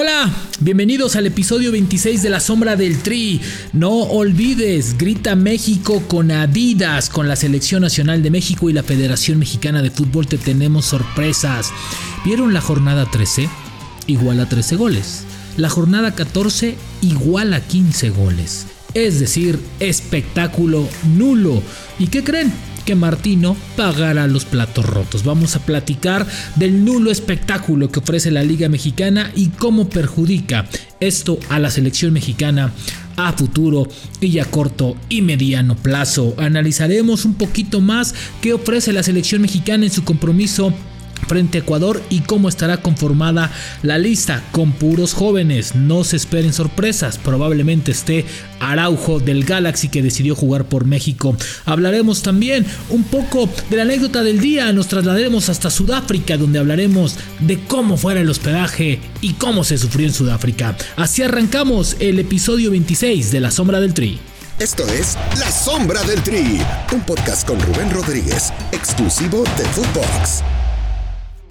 Hola, bienvenidos al episodio 26 de La Sombra del Tri. No olvides, grita México con Adidas, con la Selección Nacional de México y la Federación Mexicana de Fútbol te tenemos sorpresas. ¿Vieron la jornada 13? Igual a 13 goles. La jornada 14 igual a 15 goles. Es decir, espectáculo nulo. ¿Y qué creen? Que Martino pagará los platos rotos. Vamos a platicar del nulo espectáculo que ofrece la Liga Mexicana y cómo perjudica esto a la selección mexicana a futuro y a corto y mediano plazo. Analizaremos un poquito más qué ofrece la selección mexicana en su compromiso frente a Ecuador y cómo estará conformada la lista con puros jóvenes. No se esperen sorpresas, probablemente esté Araujo del Galaxy que decidió jugar por México. Hablaremos también un poco de la anécdota del día, nos trasladaremos hasta Sudáfrica donde hablaremos de cómo fuera el hospedaje y cómo se sufrió en Sudáfrica. Así arrancamos el episodio 26 de La Sombra del Tri. Esto es La Sombra del Tri, un podcast con Rubén Rodríguez, exclusivo de Footbox.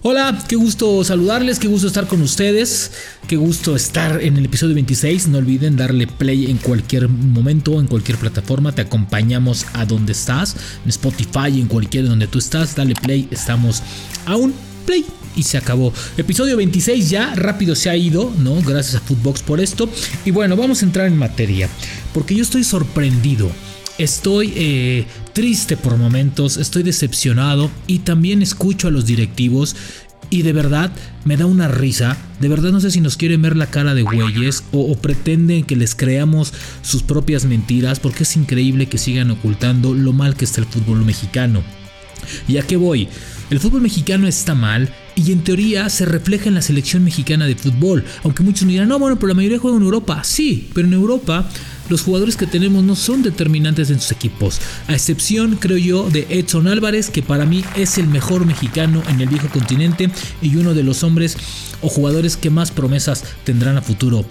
Hola, qué gusto saludarles, qué gusto estar con ustedes, qué gusto estar en el episodio 26. No olviden darle play en cualquier momento, en cualquier plataforma. Te acompañamos a donde estás, en Spotify, en cualquier donde tú estás. Dale play, estamos a un play y se acabó. Episodio 26 ya, rápido se ha ido, ¿no? Gracias a Footbox por esto. Y bueno, vamos a entrar en materia, porque yo estoy sorprendido. Estoy eh, triste por momentos, estoy decepcionado y también escucho a los directivos y de verdad me da una risa. De verdad no sé si nos quieren ver la cara de güeyes o, pretenden que les creamos sus propias mentiras porque es increíble que sigan ocultando lo mal que está el fútbol mexicano. ¿Y a voy? El fútbol mexicano está mal y en teoría se refleja en la selección mexicana de fútbol. Aunque muchos me dirán, no, bueno, pero la mayoría juega en Europa. Sí, pero en Europa los jugadores que tenemos no son determinantes en sus equipos, a excepción, creo yo, de Edson Álvarez, que para mí es el mejor mexicano en el viejo continente y uno de los hombres o jugadores que más promesas tendrán a futuro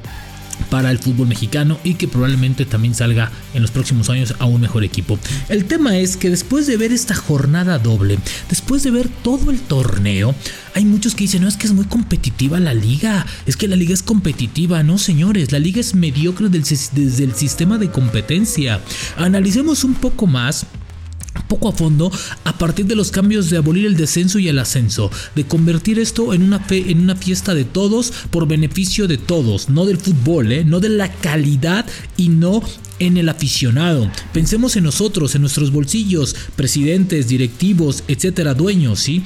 para el fútbol mexicano y que probablemente también salga en los próximos años a un mejor equipo. El tema es que después de ver esta jornada doble, después de ver todo el torneo, hay muchos que dicen, no, es que es muy competitiva la liga, es que la liga es competitiva, no señores, la liga es mediocre desde el sistema de competencia. Analicemos un poco más poco a fondo a partir de los cambios de abolir el descenso y el ascenso, de convertir esto en una, fe, en una fiesta de todos por beneficio de todos, no del fútbol, ¿eh? no de la calidad y no en el aficionado. Pensemos en nosotros, en nuestros bolsillos, presidentes, directivos, etcétera, dueños, ¿sí?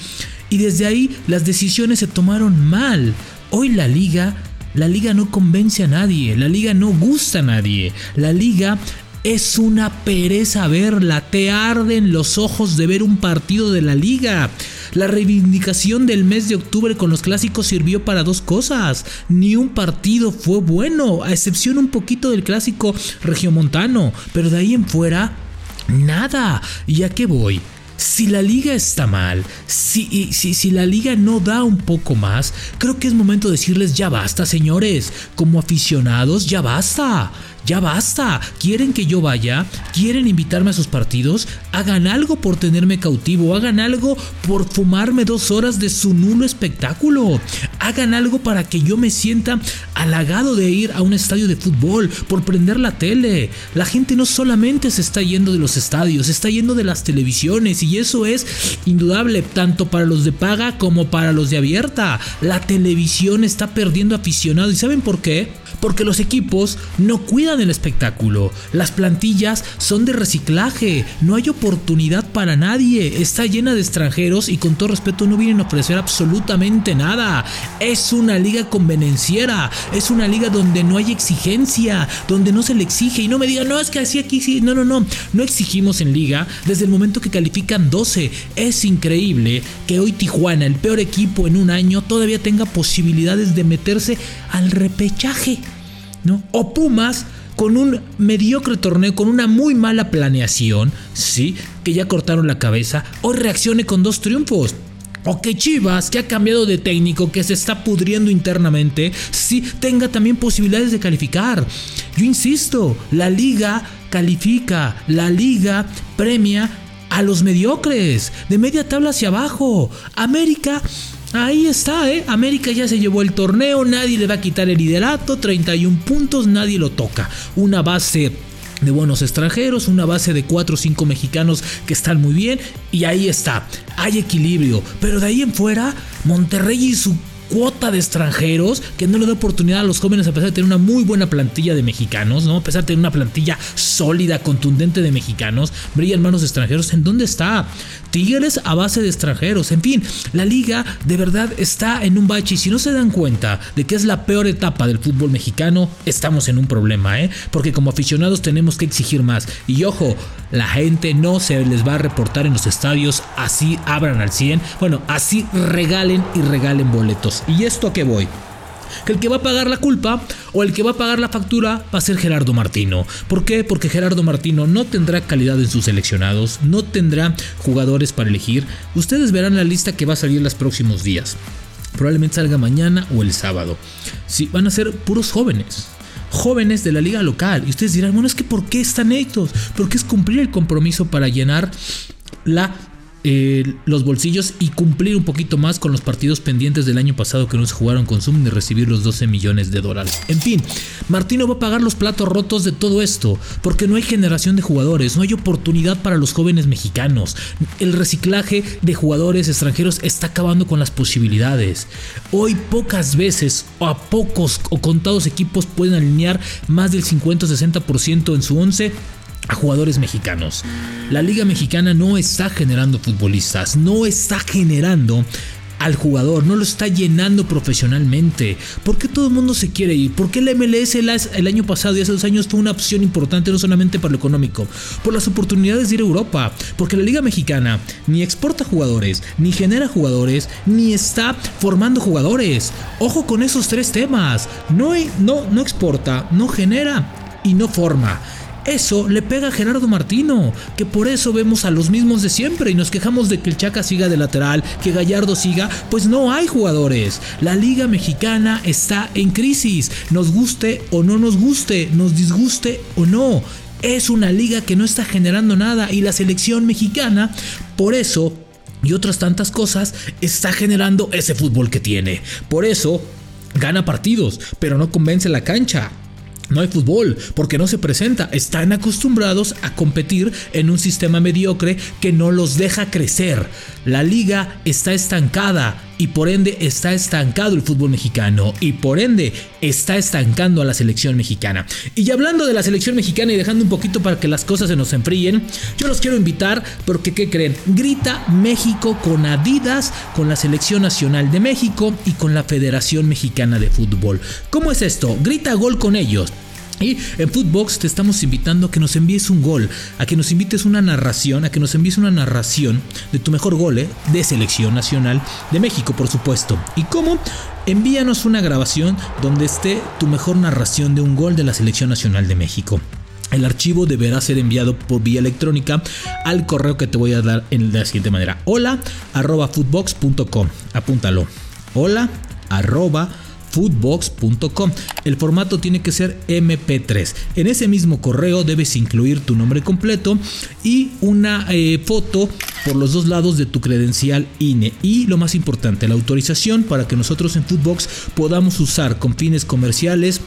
Y desde ahí las decisiones se tomaron mal. Hoy la liga la liga no convence a nadie, la liga no gusta a nadie, la liga es una pereza verla, te arden los ojos de ver un partido de la liga. La reivindicación del mes de octubre con los clásicos sirvió para dos cosas. Ni un partido fue bueno, a excepción un poquito del clásico regiomontano, pero de ahí en fuera, nada. ¿Y a qué voy? si la liga está mal, si, si, si, la liga no da un poco más, creo que es momento de decirles ya basta, señores. Como aficionados, ya basta. Ya basta. ¿Quieren que yo vaya? ¿Quieren invitarme a sus partidos? Hagan algo por tenerme cautivo. Hagan algo por fumarme dos horas de su nulo espectáculo. Hagan algo para que yo me sienta halagado de ir a un estadio de fútbol, por prender la tele. La gente no solamente se está yendo de los estadios, se está yendo de las televisiones y eso es indudable tanto para los de paga como para los de abierta. La televisión está perdiendo aficionados. ¿Y saben por qué? Porque los equipos no cuidan el espectáculo. Las plantillas son de reciclaje. No hay oportunidad para nadie. Está llena de extranjeros y con todo respeto no vienen a ofrecer absolutamente nada. Es una liga convenenciera. Es una liga donde no hay exigencia. Donde no se le exige. Y no me digan, no, es que así aquí sí. No, no, no. No exigimos en liga desde el momento que califican 12. Es increíble que hoy Tijuana, el peor equipo en un año, todavía tenga posibilidades de meterse al repechaje. ¿no? O Pumas con un mediocre torneo, con una muy mala planeación, sí, que ya cortaron la cabeza, hoy reaccione con dos triunfos. O que Chivas, que ha cambiado de técnico, que se está pudriendo internamente, sí tenga también posibilidades de calificar. Yo insisto, la liga califica, la liga premia a los mediocres, de media tabla hacia abajo. América Ahí está, ¿eh? América ya se llevó el torneo, nadie le va a quitar el liderato, 31 puntos, nadie lo toca. Una base de buenos extranjeros, una base de 4 o 5 mexicanos que están muy bien y ahí está, hay equilibrio, pero de ahí en fuera Monterrey y su cuota de extranjeros que no le da oportunidad a los jóvenes a pesar de tener una muy buena plantilla de mexicanos, ¿no? A pesar de tener una plantilla sólida, contundente de mexicanos, brillan manos extranjeros. ¿En dónde está? Tigres a base de extranjeros. En fin, la liga de verdad está en un bache y si no se dan cuenta de que es la peor etapa del fútbol mexicano, estamos en un problema, ¿eh? Porque como aficionados tenemos que exigir más. Y ojo, la gente no se les va a reportar en los estadios, así abran al 100, bueno, así regalen y regalen boletos. ¿Y esto a qué voy? que el que va a pagar la culpa o el que va a pagar la factura va a ser Gerardo Martino. ¿Por qué? Porque Gerardo Martino no tendrá calidad en sus seleccionados, no tendrá jugadores para elegir. Ustedes verán la lista que va a salir los próximos días. Probablemente salga mañana o el sábado. Sí, van a ser puros jóvenes jóvenes de la liga local. Y ustedes dirán, bueno, es que ¿por qué están estos? Porque es cumplir el compromiso para llenar la eh, los bolsillos y cumplir un poquito más con los partidos pendientes del año pasado que no se jugaron con Zoom de recibir los 12 millones de dólares. En fin, Martino va a pagar los platos rotos de todo esto, porque no hay generación de jugadores, no hay oportunidad para los jóvenes mexicanos. El reciclaje de jugadores extranjeros está acabando con las posibilidades. Hoy pocas veces o a pocos o contados equipos pueden alinear más del 50 o 60% en su 11 a jugadores mexicanos. La Liga Mexicana no está generando futbolistas, no está generando al jugador, no lo está llenando profesionalmente. ¿Por qué todo el mundo se quiere ir? ¿Por qué el MLS el, año pasado y hace dos años fue una opción importante no solamente para lo económico? Por las oportunidades de ir a Europa. Porque la Liga Mexicana ni exporta jugadores, ni genera jugadores, ni está formando jugadores. Ojo con esos tres temas. No, no, no exporta, no genera y no forma. Eso le pega a Gerardo Martino, que por eso vemos a los mismos de siempre y nos quejamos de que el Chaca siga de lateral, que Gallardo siga, pues no hay jugadores. La liga mexicana está en crisis, nos guste o no nos guste, nos disguste o no. Es una liga que no está generando nada y la selección mexicana, por eso y otras tantas cosas, está generando ese fútbol que tiene. Por eso gana partidos, pero no convence la cancha. No hay fútbol porque no se presenta. Están acostumbrados a competir en un sistema mediocre que no los deja crecer. La liga está estancada y por ende está estancado el fútbol mexicano y por ende está estancando a la selección mexicana. Y hablando de la selección mexicana y dejando un poquito para que las cosas se nos enfríen, yo los quiero invitar porque ¿qué creen? Grita México con Adidas, con la selección nacional de México y con la Federación Mexicana de Fútbol. ¿Cómo es esto? Grita gol con ellos. Y en Footbox te estamos invitando a que nos envíes un gol, a que nos invites una narración, a que nos envíes una narración de tu mejor gol ¿eh? de selección nacional de México, por supuesto. ¿Y cómo? Envíanos una grabación donde esté tu mejor narración de un gol de la selección nacional de México. El archivo deberá ser enviado por vía electrónica al correo que te voy a dar en la siguiente manera. Hola arroba footbox.com. Apúntalo. Hola arroba foodbox.com. El formato tiene que ser MP3. En ese mismo correo debes incluir tu nombre completo y una eh, foto por los dos lados de tu credencial INE y lo más importante, la autorización para que nosotros en Foodbox podamos usar con fines comerciales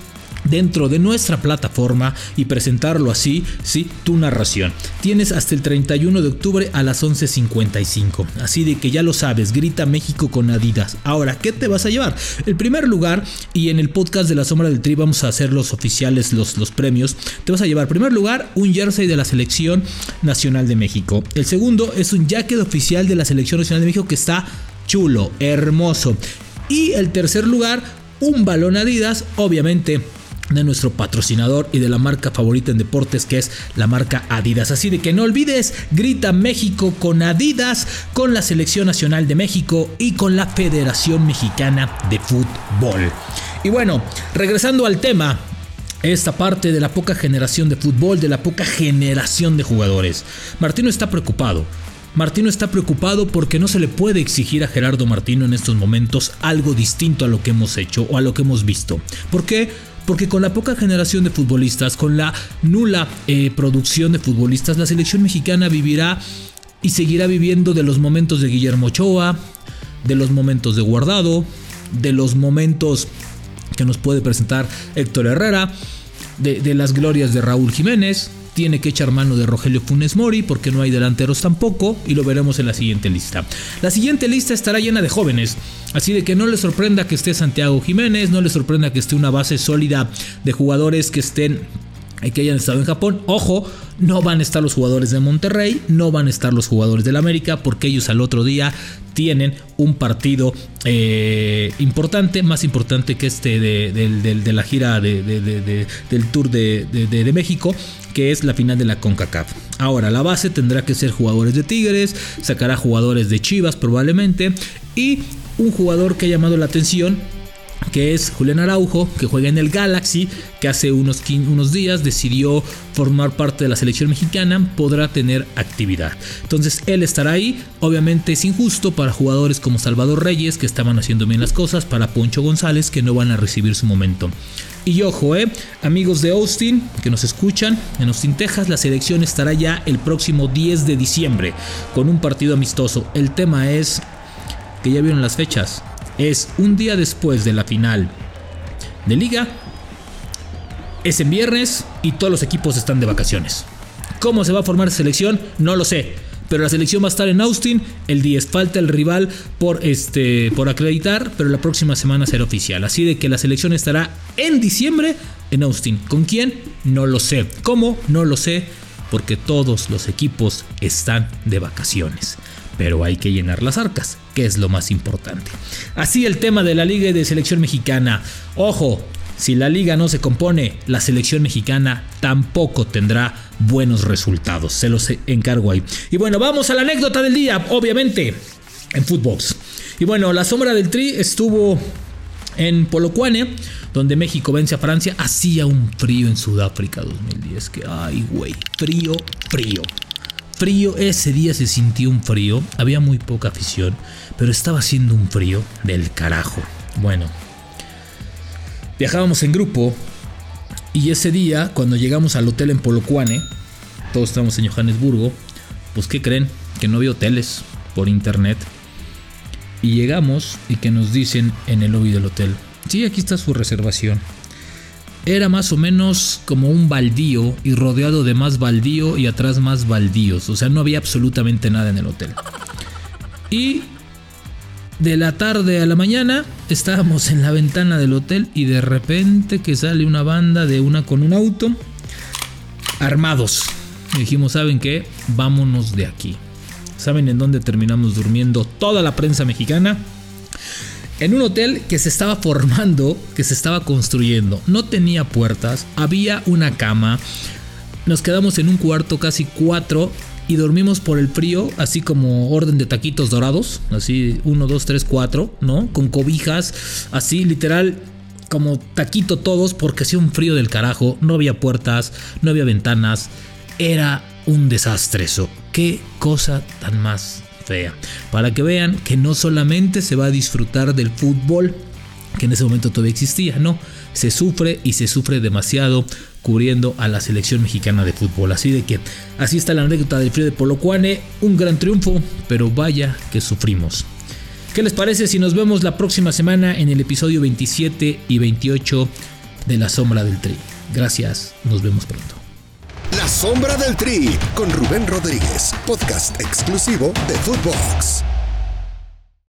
dentro de nuestra plataforma y presentarlo así, sí, tu narración. Tienes hasta el 31 de octubre a las 11.55. Así de que ya lo sabes, grita México con Adidas. Ahora, ¿qué te vas a llevar? El primer lugar, y en el podcast de la sombra del tri vamos a hacer los oficiales, los, los premios, te vas a llevar, en primer lugar, un jersey de la selección nacional de México. El segundo es un jacket oficial de la selección nacional de México que está chulo, hermoso. Y el tercer lugar, un balón Adidas, obviamente de nuestro patrocinador y de la marca favorita en deportes que es la marca Adidas. Así de que no olvides, grita México con Adidas, con la Selección Nacional de México y con la Federación Mexicana de Fútbol. Y bueno, regresando al tema, esta parte de la poca generación de fútbol, de la poca generación de jugadores. Martino está preocupado. Martino está preocupado porque no se le puede exigir a Gerardo Martino en estos momentos algo distinto a lo que hemos hecho o a lo que hemos visto. ¿Por qué? Porque con la poca generación de futbolistas, con la nula eh, producción de futbolistas, la selección mexicana vivirá y seguirá viviendo de los momentos de Guillermo Ochoa, de los momentos de guardado, de los momentos que nos puede presentar Héctor Herrera, de, de las glorias de Raúl Jiménez, tiene que echar mano de Rogelio Funes Mori porque no hay delanteros tampoco y lo veremos en la siguiente lista. La siguiente lista estará llena de jóvenes, así de que no les sorprenda que esté Santiago Jiménez, no les sorprenda que esté una base sólida de jugadores que estén que hayan estado en Japón. Ojo, no van a estar los jugadores de Monterrey, no van a estar los jugadores del América, porque ellos al otro día tienen un partido eh, importante, más importante que este de, la gira del Tour de, México, que es la final de la CONCACAF. Ahora, la base tendrá que ser jugadores de Tigres, sacará jugadores de Chivas probablemente, y un jugador que ha llamado la atención que es Julián Araujo, que juega en el Galaxy, que hace unos, unos días decidió formar parte de la selección mexicana, podrá tener actividad. Entonces él estará ahí. Obviamente es injusto para jugadores como Salvador Reyes, que estaban haciendo bien las cosas, para Poncho González, que no van a recibir su momento. Y ojo, eh, amigos de Austin que nos escuchan, en Austin, Texas, la selección estará ya el próximo 10 de diciembre con un partido amistoso. El tema es que ya vieron las fechas es un día después de la final de liga. Es en viernes y todos los equipos están de vacaciones. ¿Cómo se va a formar selección? No lo sé. Pero la selección va a estar en Austin el 10. Falta el rival por, este, por acreditar, pero la próxima semana será oficial. Así de que la selección estará en diciembre en Austin. ¿Con quién? No lo sé. ¿Cómo? No lo sé. Porque todos los equipos están de vacaciones pero hay que llenar las arcas, que es lo más importante. Así el tema de la liga de selección mexicana. Ojo, si la liga no se compone, la selección mexicana tampoco tendrá buenos resultados. Se los encargo ahí. Y bueno, vamos a la anécdota del día, obviamente, en Footbox. Y bueno, la sombra del Tri estuvo en Polocuane, donde México vence a Francia. Hacía un frío en Sudáfrica 2010. Que, ay, güey, frío, frío frío, ese día se sintió un frío, había muy poca afición, pero estaba haciendo un frío del carajo. Bueno, viajábamos en grupo y ese día, cuando llegamos al hotel en Polocuane, todos estábamos en Johannesburgo, pues ¿qué creen? Que no había hoteles por internet. Y llegamos y que nos dicen en el lobby del hotel, sí, aquí está su reservación era más o menos como un baldío y rodeado de más baldío y atrás más baldíos. O sea, no había absolutamente nada en el hotel. Y de la tarde a la mañana estábamos en la ventana del hotel y de repente que sale una banda de una con un auto armados. Dijimos, ¿saben qué? Vámonos de aquí. ¿Saben en dónde terminamos durmiendo toda la prensa mexicana? en un hotel que se estaba formando, que se estaba construyendo. No tenía puertas, había una cama. Nos quedamos en un cuarto casi cuatro y dormimos por el frío, así como orden de taquitos dorados, así uno, dos, tres, cuatro, ¿no? Con cobijas, así literal como taquito todos porque hacía un frío del carajo, no había puertas, no había ventanas, era un desastre eso. Qué cosa tan más fea. Para que vean que no solamente se va a disfrutar del fútbol, que en ese momento todavía existía, no, se sufre y se sufre demasiado cubriendo a la selección mexicana de fútbol. Así de que así está la anécdota del frío de Polocuane, un gran triunfo, pero vaya que sufrimos. ¿Qué les parece si nos vemos la próxima semana en el episodio 27 y 28 de La Sombra del Tri? Gracias, nos vemos pronto. La sombra del tri con Rubén Rodríguez, podcast exclusivo de Footbox.